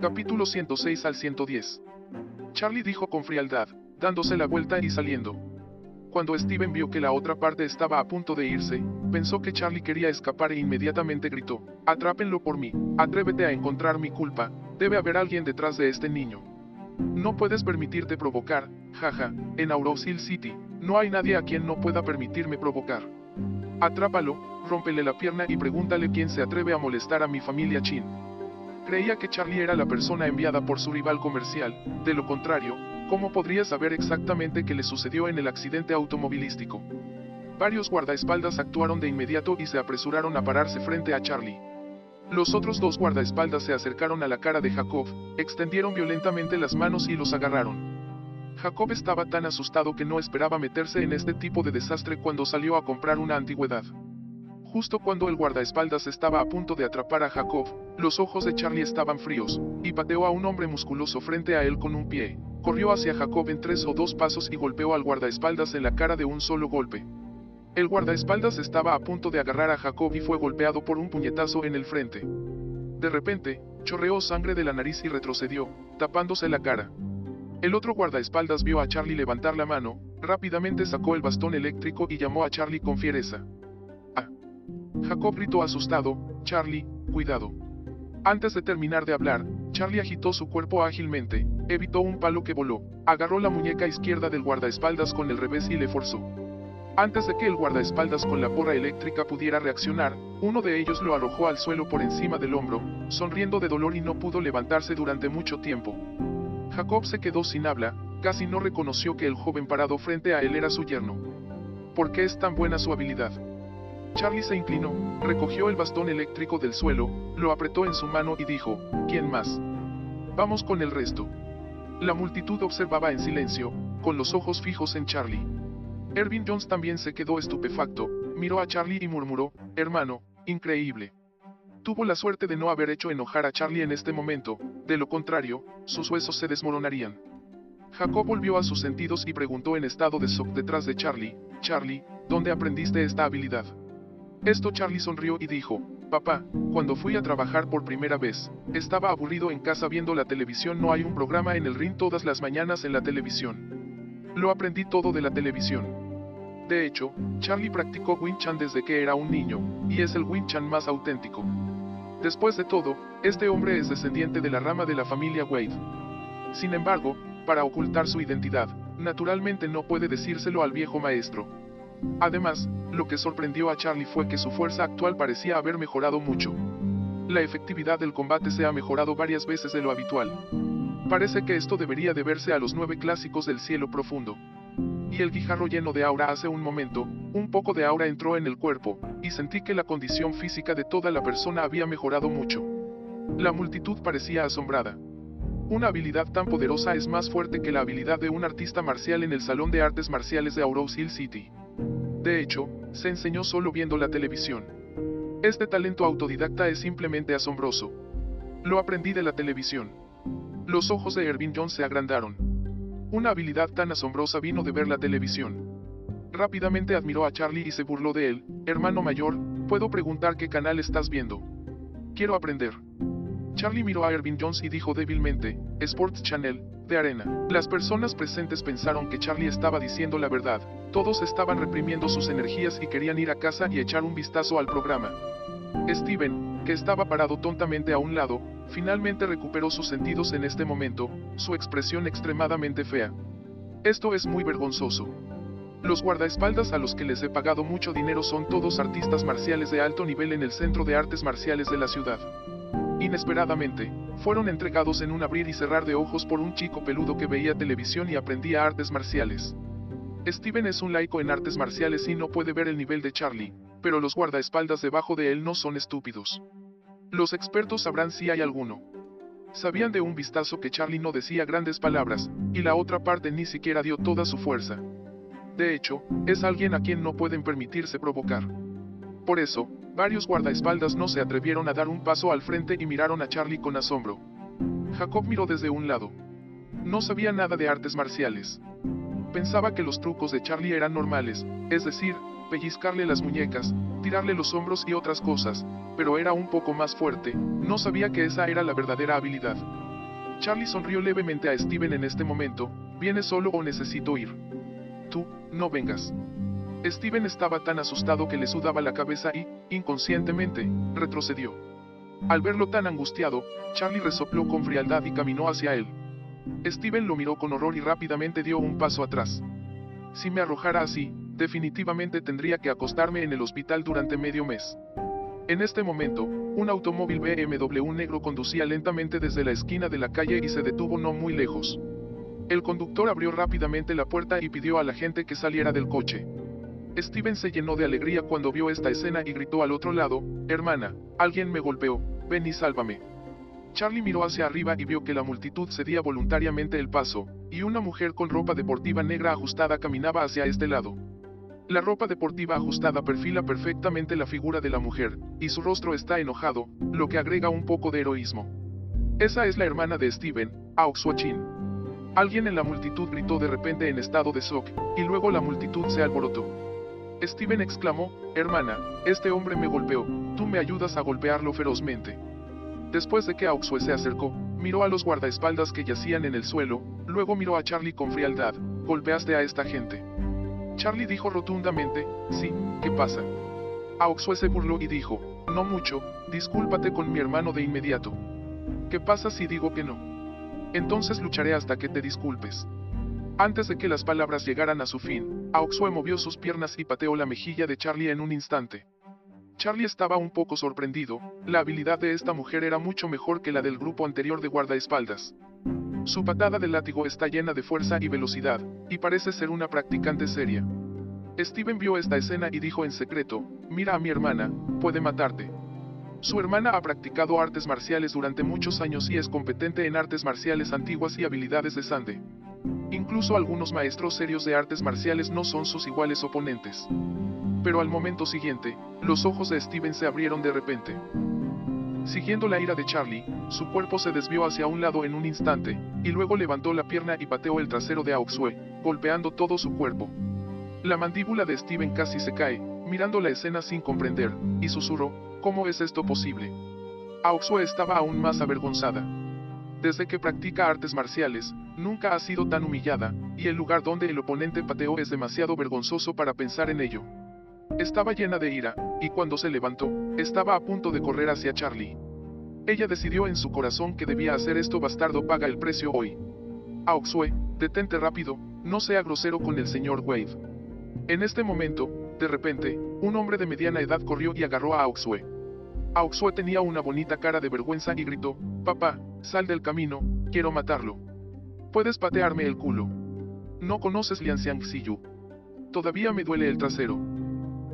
Capítulo 106 al 110. Charlie dijo con frialdad, dándose la vuelta y saliendo. Cuando Steven vio que la otra parte estaba a punto de irse, pensó que Charlie quería escapar e inmediatamente gritó, Atrápenlo por mí, atrévete a encontrar mi culpa, debe haber alguien detrás de este niño. No puedes permitirte provocar, jaja, en Aurosil City, no hay nadie a quien no pueda permitirme provocar. Atrápalo, rómpele la pierna y pregúntale quién se atreve a molestar a mi familia Chin. Creía que Charlie era la persona enviada por su rival comercial, de lo contrario, ¿cómo podría saber exactamente qué le sucedió en el accidente automovilístico? Varios guardaespaldas actuaron de inmediato y se apresuraron a pararse frente a Charlie. Los otros dos guardaespaldas se acercaron a la cara de Jacob, extendieron violentamente las manos y los agarraron. Jacob estaba tan asustado que no esperaba meterse en este tipo de desastre cuando salió a comprar una antigüedad. Justo cuando el guardaespaldas estaba a punto de atrapar a Jacob, los ojos de Charlie estaban fríos, y pateó a un hombre musculoso frente a él con un pie. Corrió hacia Jacob en tres o dos pasos y golpeó al guardaespaldas en la cara de un solo golpe. El guardaespaldas estaba a punto de agarrar a Jacob y fue golpeado por un puñetazo en el frente. De repente, chorreó sangre de la nariz y retrocedió, tapándose la cara. El otro guardaespaldas vio a Charlie levantar la mano, rápidamente sacó el bastón eléctrico y llamó a Charlie con fiereza. Jacob gritó asustado, Charlie, cuidado. Antes de terminar de hablar, Charlie agitó su cuerpo ágilmente, evitó un palo que voló, agarró la muñeca izquierda del guardaespaldas con el revés y le forzó. Antes de que el guardaespaldas con la porra eléctrica pudiera reaccionar, uno de ellos lo arrojó al suelo por encima del hombro, sonriendo de dolor y no pudo levantarse durante mucho tiempo. Jacob se quedó sin habla, casi no reconoció que el joven parado frente a él era su yerno. ¿Por qué es tan buena su habilidad? Charlie se inclinó, recogió el bastón eléctrico del suelo, lo apretó en su mano y dijo, ¿quién más? Vamos con el resto. La multitud observaba en silencio, con los ojos fijos en Charlie. Ervin Jones también se quedó estupefacto, miró a Charlie y murmuró, hermano, increíble. Tuvo la suerte de no haber hecho enojar a Charlie en este momento, de lo contrario, sus huesos se desmoronarían. Jacob volvió a sus sentidos y preguntó en estado de shock detrás de Charlie, Charlie, ¿dónde aprendiste esta habilidad? Esto Charlie sonrió y dijo, papá, cuando fui a trabajar por primera vez, estaba aburrido en casa viendo la televisión, no hay un programa en el ring todas las mañanas en la televisión. Lo aprendí todo de la televisión. De hecho, Charlie practicó Winchan desde que era un niño, y es el Winchan más auténtico. Después de todo, este hombre es descendiente de la rama de la familia Wade. Sin embargo, para ocultar su identidad, naturalmente no puede decírselo al viejo maestro. Además, lo que sorprendió a Charlie fue que su fuerza actual parecía haber mejorado mucho. La efectividad del combate se ha mejorado varias veces de lo habitual. Parece que esto debería deberse a los nueve clásicos del cielo profundo y el guijarro lleno de aura hace un momento, un poco de aura entró en el cuerpo, y sentí que la condición física de toda la persona había mejorado mucho. La multitud parecía asombrada. Una habilidad tan poderosa es más fuerte que la habilidad de un artista marcial en el Salón de Artes Marciales de Aurora Hill City. De hecho, se enseñó solo viendo la televisión. Este talento autodidacta es simplemente asombroso. Lo aprendí de la televisión. Los ojos de Ervin Jones se agrandaron. Una habilidad tan asombrosa vino de ver la televisión. Rápidamente admiró a Charlie y se burló de él. Hermano mayor, ¿puedo preguntar qué canal estás viendo? Quiero aprender. Charlie miró a Ervin Jones y dijo débilmente, Sports Channel, de arena. Las personas presentes pensaron que Charlie estaba diciendo la verdad, todos estaban reprimiendo sus energías y querían ir a casa y echar un vistazo al programa. Steven, que estaba parado tontamente a un lado, finalmente recuperó sus sentidos en este momento, su expresión extremadamente fea. Esto es muy vergonzoso. Los guardaespaldas a los que les he pagado mucho dinero son todos artistas marciales de alto nivel en el Centro de Artes Marciales de la ciudad. Inesperadamente, fueron entregados en un abrir y cerrar de ojos por un chico peludo que veía televisión y aprendía artes marciales. Steven es un laico en artes marciales y no puede ver el nivel de Charlie, pero los guardaespaldas debajo de él no son estúpidos. Los expertos sabrán si hay alguno. Sabían de un vistazo que Charlie no decía grandes palabras, y la otra parte ni siquiera dio toda su fuerza. De hecho, es alguien a quien no pueden permitirse provocar. Por eso, varios guardaespaldas no se atrevieron a dar un paso al frente y miraron a Charlie con asombro. Jacob miró desde un lado. No sabía nada de artes marciales. Pensaba que los trucos de Charlie eran normales, es decir, pellizcarle las muñecas, tirarle los hombros y otras cosas, pero era un poco más fuerte, no sabía que esa era la verdadera habilidad. Charlie sonrió levemente a Steven en este momento, ¿vienes solo o necesito ir? Tú, no vengas. Steven estaba tan asustado que le sudaba la cabeza y, inconscientemente, retrocedió. Al verlo tan angustiado, Charlie resopló con frialdad y caminó hacia él. Steven lo miró con horror y rápidamente dio un paso atrás. Si me arrojara así, definitivamente tendría que acostarme en el hospital durante medio mes. En este momento, un automóvil BMW negro conducía lentamente desde la esquina de la calle y se detuvo no muy lejos. El conductor abrió rápidamente la puerta y pidió a la gente que saliera del coche. Steven se llenó de alegría cuando vio esta escena y gritó al otro lado, Hermana, alguien me golpeó, ven y sálvame. Charlie miró hacia arriba y vio que la multitud cedía voluntariamente el paso, y una mujer con ropa deportiva negra ajustada caminaba hacia este lado. La ropa deportiva ajustada perfila perfectamente la figura de la mujer, y su rostro está enojado, lo que agrega un poco de heroísmo. Esa es la hermana de Steven, Aoxuachin. Alguien en la multitud gritó de repente en estado de shock, y luego la multitud se alborotó. Steven exclamó, hermana, este hombre me golpeó, tú me ayudas a golpearlo ferozmente. Después de que Auxue se acercó, miró a los guardaespaldas que yacían en el suelo, luego miró a Charlie con frialdad, golpeaste a esta gente. Charlie dijo rotundamente, sí, ¿qué pasa? Auxue se burló y dijo, no mucho, discúlpate con mi hermano de inmediato. ¿Qué pasa si digo que no? Entonces lucharé hasta que te disculpes. Antes de que las palabras llegaran a su fin, Auxue movió sus piernas y pateó la mejilla de Charlie en un instante. Charlie estaba un poco sorprendido, la habilidad de esta mujer era mucho mejor que la del grupo anterior de guardaespaldas. Su patada de látigo está llena de fuerza y velocidad, y parece ser una practicante seria. Steven vio esta escena y dijo en secreto, mira a mi hermana, puede matarte. Su hermana ha practicado artes marciales durante muchos años y es competente en artes marciales antiguas y habilidades de Sande. Incluso algunos maestros serios de artes marciales no son sus iguales oponentes. Pero al momento siguiente, los ojos de Steven se abrieron de repente. Siguiendo la ira de Charlie, su cuerpo se desvió hacia un lado en un instante, y luego levantó la pierna y pateó el trasero de Auxue, golpeando todo su cuerpo. La mandíbula de Steven casi se cae, mirando la escena sin comprender, y susurró, ¿cómo es esto posible? Auxue estaba aún más avergonzada. Desde que practica artes marciales, nunca ha sido tan humillada, y el lugar donde el oponente pateó es demasiado vergonzoso para pensar en ello. Estaba llena de ira, y cuando se levantó, estaba a punto de correr hacia Charlie. Ella decidió en su corazón que debía hacer esto bastardo paga el precio hoy. Auxue, detente rápido, no sea grosero con el señor Wade. En este momento, de repente, un hombre de mediana edad corrió y agarró a Auxue. Auxue tenía una bonita cara de vergüenza y gritó, Papá, sal del camino, quiero matarlo. Puedes patearme el culo. No conoces Lian Xiangxiyu. Todavía me duele el trasero.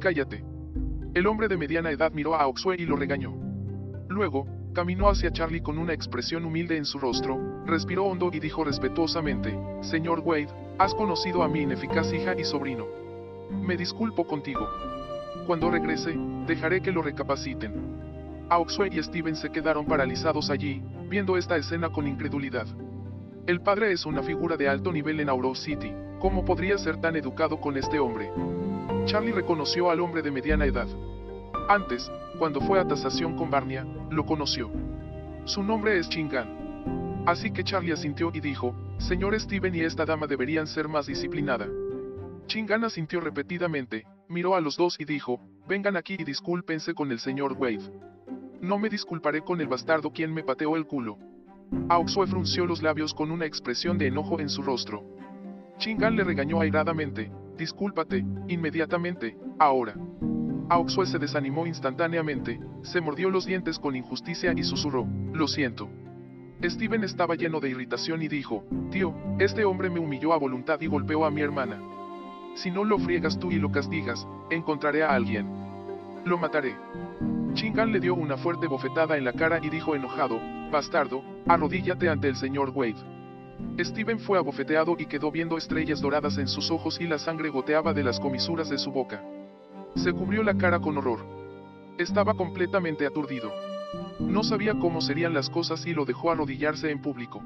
Cállate. El hombre de mediana edad miró a Auxue y lo regañó. Luego, caminó hacia Charlie con una expresión humilde en su rostro, respiró hondo y dijo respetuosamente, Señor Wade, has conocido a mi ineficaz hija y sobrino. Me disculpo contigo. Cuando regrese, dejaré que lo recapaciten. Auxue y Steven se quedaron paralizados allí, viendo esta escena con incredulidad. El padre es una figura de alto nivel en Auro City, ¿cómo podría ser tan educado con este hombre? Charlie reconoció al hombre de mediana edad. Antes, cuando fue a tasación con Barnia, lo conoció. Su nombre es Chingan. Así que Charlie asintió y dijo, Señor Steven y esta dama deberían ser más disciplinada. Chingan asintió repetidamente, miró a los dos y dijo, vengan aquí y discúlpense con el señor Wade. No me disculparé con el bastardo quien me pateó el culo. Auxue frunció los labios con una expresión de enojo en su rostro. Chingan le regañó airadamente, Discúlpate, inmediatamente, ahora. Auxue se desanimó instantáneamente, se mordió los dientes con injusticia y susurró, lo siento. Steven estaba lleno de irritación y dijo, tío, este hombre me humilló a voluntad y golpeó a mi hermana. Si no lo friegas tú y lo castigas, encontraré a alguien. Lo mataré. Chingan le dio una fuerte bofetada en la cara y dijo enojado, bastardo, arrodíllate ante el señor Wade. Steven fue abofeteado y quedó viendo estrellas doradas en sus ojos y la sangre goteaba de las comisuras de su boca. Se cubrió la cara con horror. Estaba completamente aturdido. No sabía cómo serían las cosas y lo dejó arrodillarse en público.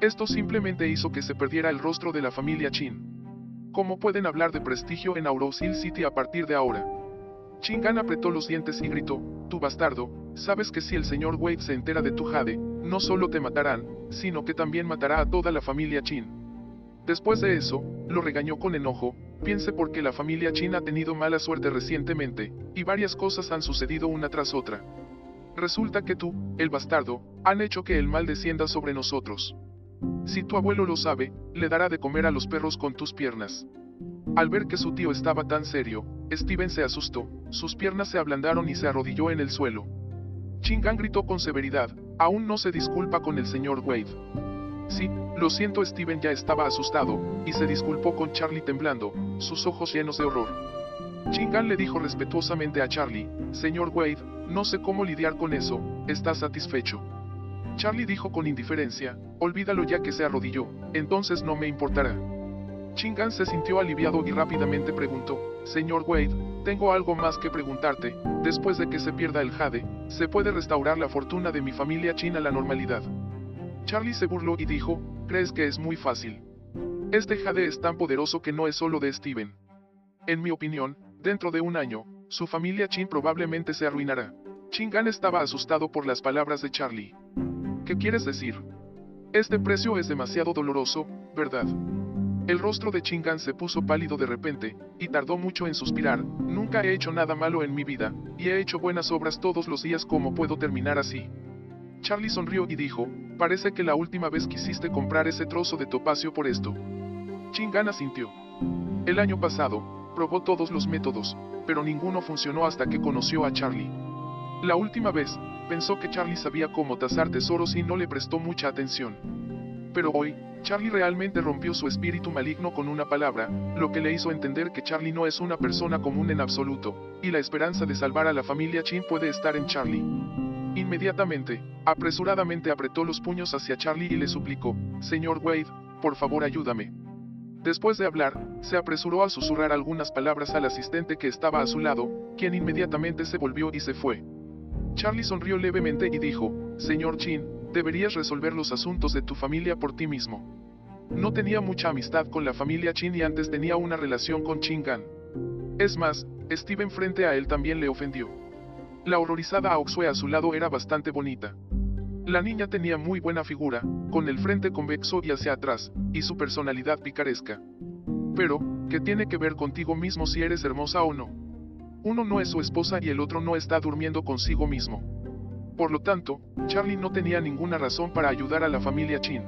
Esto simplemente hizo que se perdiera el rostro de la familia Chin. ¿Cómo pueden hablar de prestigio en Aurosil City a partir de ahora? Chingan apretó los dientes y gritó, tu bastardo, sabes que si el señor Wade se entera de tu jade, no solo te matarán, sino que también matará a toda la familia Chin. Después de eso, lo regañó con enojo, piense porque la familia Chin ha tenido mala suerte recientemente, y varias cosas han sucedido una tras otra. Resulta que tú, el bastardo, han hecho que el mal descienda sobre nosotros. Si tu abuelo lo sabe, le dará de comer a los perros con tus piernas. Al ver que su tío estaba tan serio, Steven se asustó, sus piernas se ablandaron y se arrodilló en el suelo. Chingan gritó con severidad, aún no se disculpa con el señor Wade. Sí, lo siento Steven ya estaba asustado, y se disculpó con Charlie temblando, sus ojos llenos de horror. Chingan le dijo respetuosamente a Charlie, señor Wade, no sé cómo lidiar con eso, ¿está satisfecho? Charlie dijo con indiferencia, olvídalo ya que se arrodilló, entonces no me importará. Chingan se sintió aliviado y rápidamente preguntó, Señor Wade, tengo algo más que preguntarte, después de que se pierda el jade, ¿se puede restaurar la fortuna de mi familia china a la normalidad? Charlie se burló y dijo, ¿crees que es muy fácil? Este jade es tan poderoso que no es solo de Steven. En mi opinión, dentro de un año, su familia Chin probablemente se arruinará. Chingan estaba asustado por las palabras de Charlie. ¿Qué quieres decir? Este precio es demasiado doloroso, ¿verdad? El rostro de Chingan se puso pálido de repente, y tardó mucho en suspirar, nunca he hecho nada malo en mi vida, y he hecho buenas obras todos los días como puedo terminar así. Charlie sonrió y dijo, parece que la última vez quisiste comprar ese trozo de topacio por esto. Chingan asintió. El año pasado, probó todos los métodos, pero ninguno funcionó hasta que conoció a Charlie. La última vez, pensó que Charlie sabía cómo tasar tesoros y no le prestó mucha atención. Pero hoy, Charlie realmente rompió su espíritu maligno con una palabra, lo que le hizo entender que Charlie no es una persona común en absoluto, y la esperanza de salvar a la familia Chin puede estar en Charlie. Inmediatamente, apresuradamente apretó los puños hacia Charlie y le suplicó, Señor Wade, por favor ayúdame. Después de hablar, se apresuró a susurrar algunas palabras al asistente que estaba a su lado, quien inmediatamente se volvió y se fue. Charlie sonrió levemente y dijo, Señor Chin, deberías resolver los asuntos de tu familia por ti mismo. No tenía mucha amistad con la familia Chin y antes tenía una relación con Chingan. Es más, Steven frente a él también le ofendió. La horrorizada Aoxue a su lado era bastante bonita. La niña tenía muy buena figura, con el frente convexo y hacia atrás, y su personalidad picaresca. Pero, ¿qué tiene que ver contigo mismo si eres hermosa o no? Uno no es su esposa y el otro no está durmiendo consigo mismo. Por lo tanto, Charlie no tenía ninguna razón para ayudar a la familia Chin.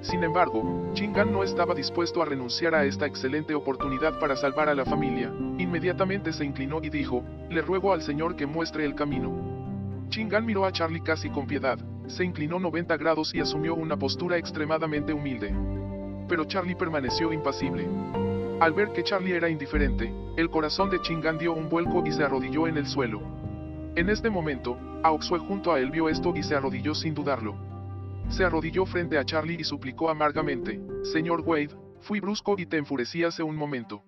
Sin embargo, Chingan no estaba dispuesto a renunciar a esta excelente oportunidad para salvar a la familia. Inmediatamente se inclinó y dijo, le ruego al Señor que muestre el camino. Chingan miró a Charlie casi con piedad, se inclinó 90 grados y asumió una postura extremadamente humilde. Pero Charlie permaneció impasible. Al ver que Charlie era indiferente, el corazón de Chingan dio un vuelco y se arrodilló en el suelo. En este momento, Aoxue junto a él vio esto y se arrodilló sin dudarlo. Se arrodilló frente a Charlie y suplicó amargamente, Señor Wade, fui brusco y te enfurecí hace un momento.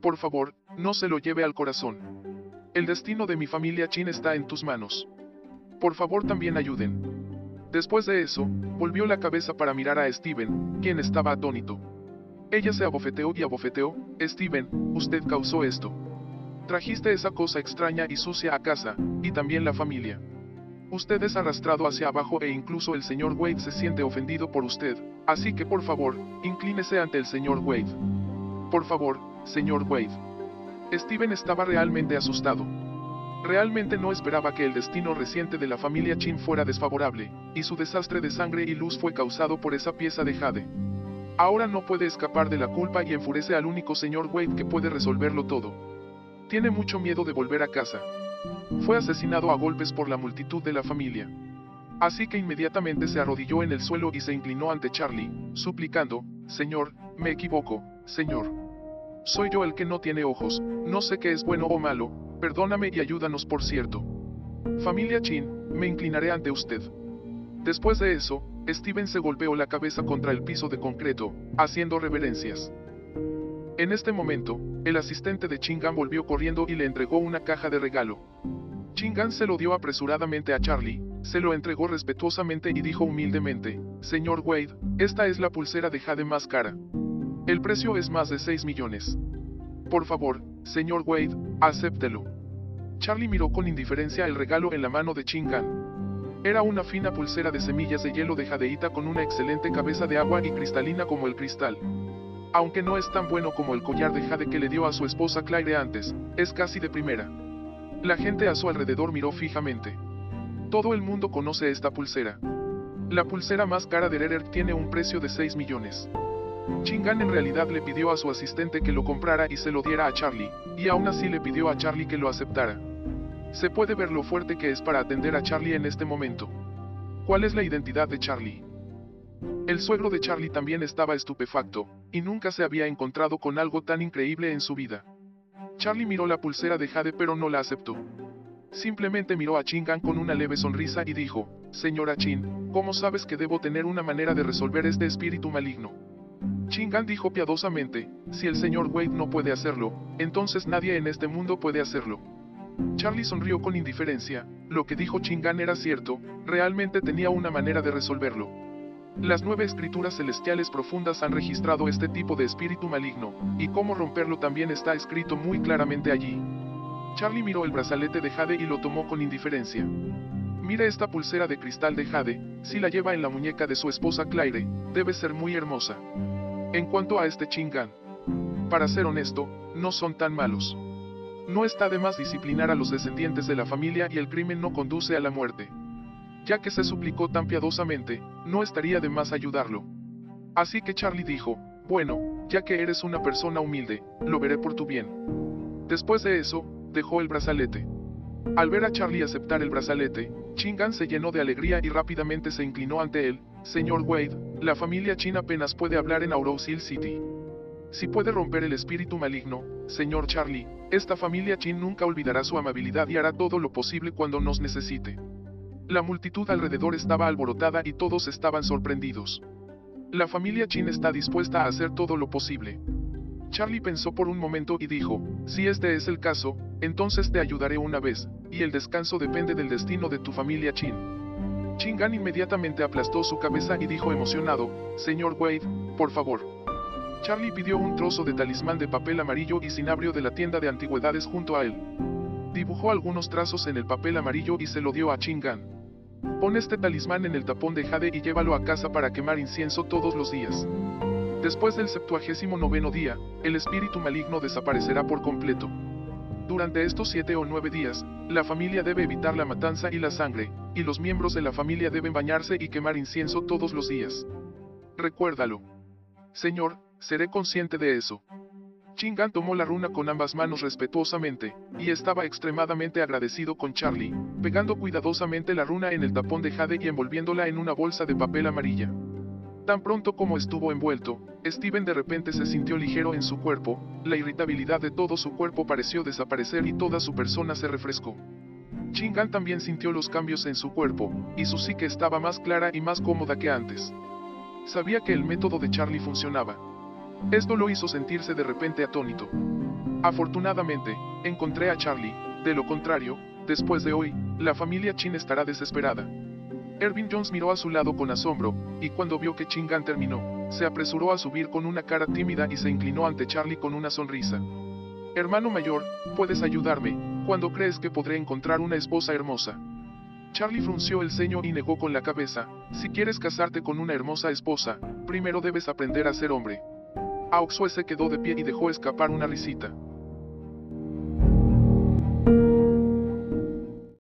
Por favor, no se lo lleve al corazón. El destino de mi familia Chin está en tus manos. Por favor también ayuden. Después de eso, volvió la cabeza para mirar a Steven, quien estaba atónito. Ella se abofeteó y abofeteó, Steven, usted causó esto. Trajiste esa cosa extraña y sucia a casa, y también la familia. Usted es arrastrado hacia abajo e incluso el señor Wade se siente ofendido por usted, así que por favor, inclínese ante el señor Wade. Por favor, señor Wade. Steven estaba realmente asustado. Realmente no esperaba que el destino reciente de la familia Chin fuera desfavorable, y su desastre de sangre y luz fue causado por esa pieza de jade. Ahora no puede escapar de la culpa y enfurece al único señor Wade que puede resolverlo todo. Tiene mucho miedo de volver a casa. Fue asesinado a golpes por la multitud de la familia. Así que inmediatamente se arrodilló en el suelo y se inclinó ante Charlie, suplicando, Señor, me equivoco, Señor. Soy yo el que no tiene ojos, no sé qué es bueno o malo, perdóname y ayúdanos por cierto. Familia Chin, me inclinaré ante usted. Después de eso, Steven se golpeó la cabeza contra el piso de concreto, haciendo reverencias. En este momento, el asistente de Chingan volvió corriendo y le entregó una caja de regalo. Chingan se lo dio apresuradamente a Charlie, se lo entregó respetuosamente y dijo humildemente, Señor Wade, esta es la pulsera de jade más cara. El precio es más de 6 millones. Por favor, señor Wade, acéptelo. Charlie miró con indiferencia el regalo en la mano de Chingan. Era una fina pulsera de semillas de hielo de jadeíta con una excelente cabeza de agua y cristalina como el cristal. Aunque no es tan bueno como el collar de jade que le dio a su esposa Claire antes, es casi de primera. La gente a su alrededor miró fijamente. Todo el mundo conoce esta pulsera. La pulsera más cara de Rerer tiene un precio de 6 millones. Chingan en realidad le pidió a su asistente que lo comprara y se lo diera a Charlie, y aún así le pidió a Charlie que lo aceptara. Se puede ver lo fuerte que es para atender a Charlie en este momento. ¿Cuál es la identidad de Charlie? El suegro de Charlie también estaba estupefacto, y nunca se había encontrado con algo tan increíble en su vida. Charlie miró la pulsera de Jade pero no la aceptó. Simplemente miró a Chingan con una leve sonrisa y dijo, Señora Chin, ¿cómo sabes que debo tener una manera de resolver este espíritu maligno? Chingan dijo piadosamente, si el señor Wade no puede hacerlo, entonces nadie en este mundo puede hacerlo. Charlie sonrió con indiferencia, lo que dijo Chingan era cierto, realmente tenía una manera de resolverlo. Las nueve escrituras celestiales profundas han registrado este tipo de espíritu maligno, y cómo romperlo también está escrito muy claramente allí. Charlie miró el brazalete de Jade y lo tomó con indiferencia. Mira esta pulsera de cristal de Jade, si la lleva en la muñeca de su esposa Claire, debe ser muy hermosa. En cuanto a este Chingan, para ser honesto, no son tan malos. No está de más disciplinar a los descendientes de la familia y el crimen no conduce a la muerte. Ya que se suplicó tan piadosamente, no estaría de más ayudarlo. Así que Charlie dijo, bueno, ya que eres una persona humilde, lo veré por tu bien. Después de eso, dejó el brazalete. Al ver a Charlie aceptar el brazalete, Chingan se llenó de alegría y rápidamente se inclinó ante él, Señor Wade, la familia Chin apenas puede hablar en Aurora Hill City. Si puede romper el espíritu maligno, señor Charlie, esta familia Chin nunca olvidará su amabilidad y hará todo lo posible cuando nos necesite. La multitud alrededor estaba alborotada y todos estaban sorprendidos. La familia Chin está dispuesta a hacer todo lo posible. Charlie pensó por un momento y dijo, si este es el caso, entonces te ayudaré una vez, y el descanso depende del destino de tu familia Chin. Chingan inmediatamente aplastó su cabeza y dijo emocionado, Señor Wade, por favor. Charlie pidió un trozo de talismán de papel amarillo y cinabrio de la tienda de antigüedades junto a él. Dibujó algunos trazos en el papel amarillo y se lo dio a Chingan. Pon este talismán en el tapón de Jade y llévalo a casa para quemar incienso todos los días. Después del septuagésimo noveno día, el espíritu maligno desaparecerá por completo. Durante estos siete o nueve días, la familia debe evitar la matanza y la sangre, y los miembros de la familia deben bañarse y quemar incienso todos los días. Recuérdalo. Señor, seré consciente de eso. Chingan tomó la runa con ambas manos respetuosamente, y estaba extremadamente agradecido con Charlie, pegando cuidadosamente la runa en el tapón de Jade y envolviéndola en una bolsa de papel amarilla. Tan pronto como estuvo envuelto, Steven de repente se sintió ligero en su cuerpo, la irritabilidad de todo su cuerpo pareció desaparecer y toda su persona se refrescó. Chingan también sintió los cambios en su cuerpo, y su psique estaba más clara y más cómoda que antes. Sabía que el método de Charlie funcionaba. Esto lo hizo sentirse de repente atónito. Afortunadamente, encontré a Charlie, de lo contrario, después de hoy, la familia Chin estará desesperada. Ervin Jones miró a su lado con asombro, y cuando vio que Chingan terminó, se apresuró a subir con una cara tímida y se inclinó ante Charlie con una sonrisa. Hermano mayor, puedes ayudarme, cuando crees que podré encontrar una esposa hermosa. Charlie frunció el ceño y negó con la cabeza, si quieres casarte con una hermosa esposa, primero debes aprender a ser hombre. Auxue se quedó de pie y dejó escapar una risita.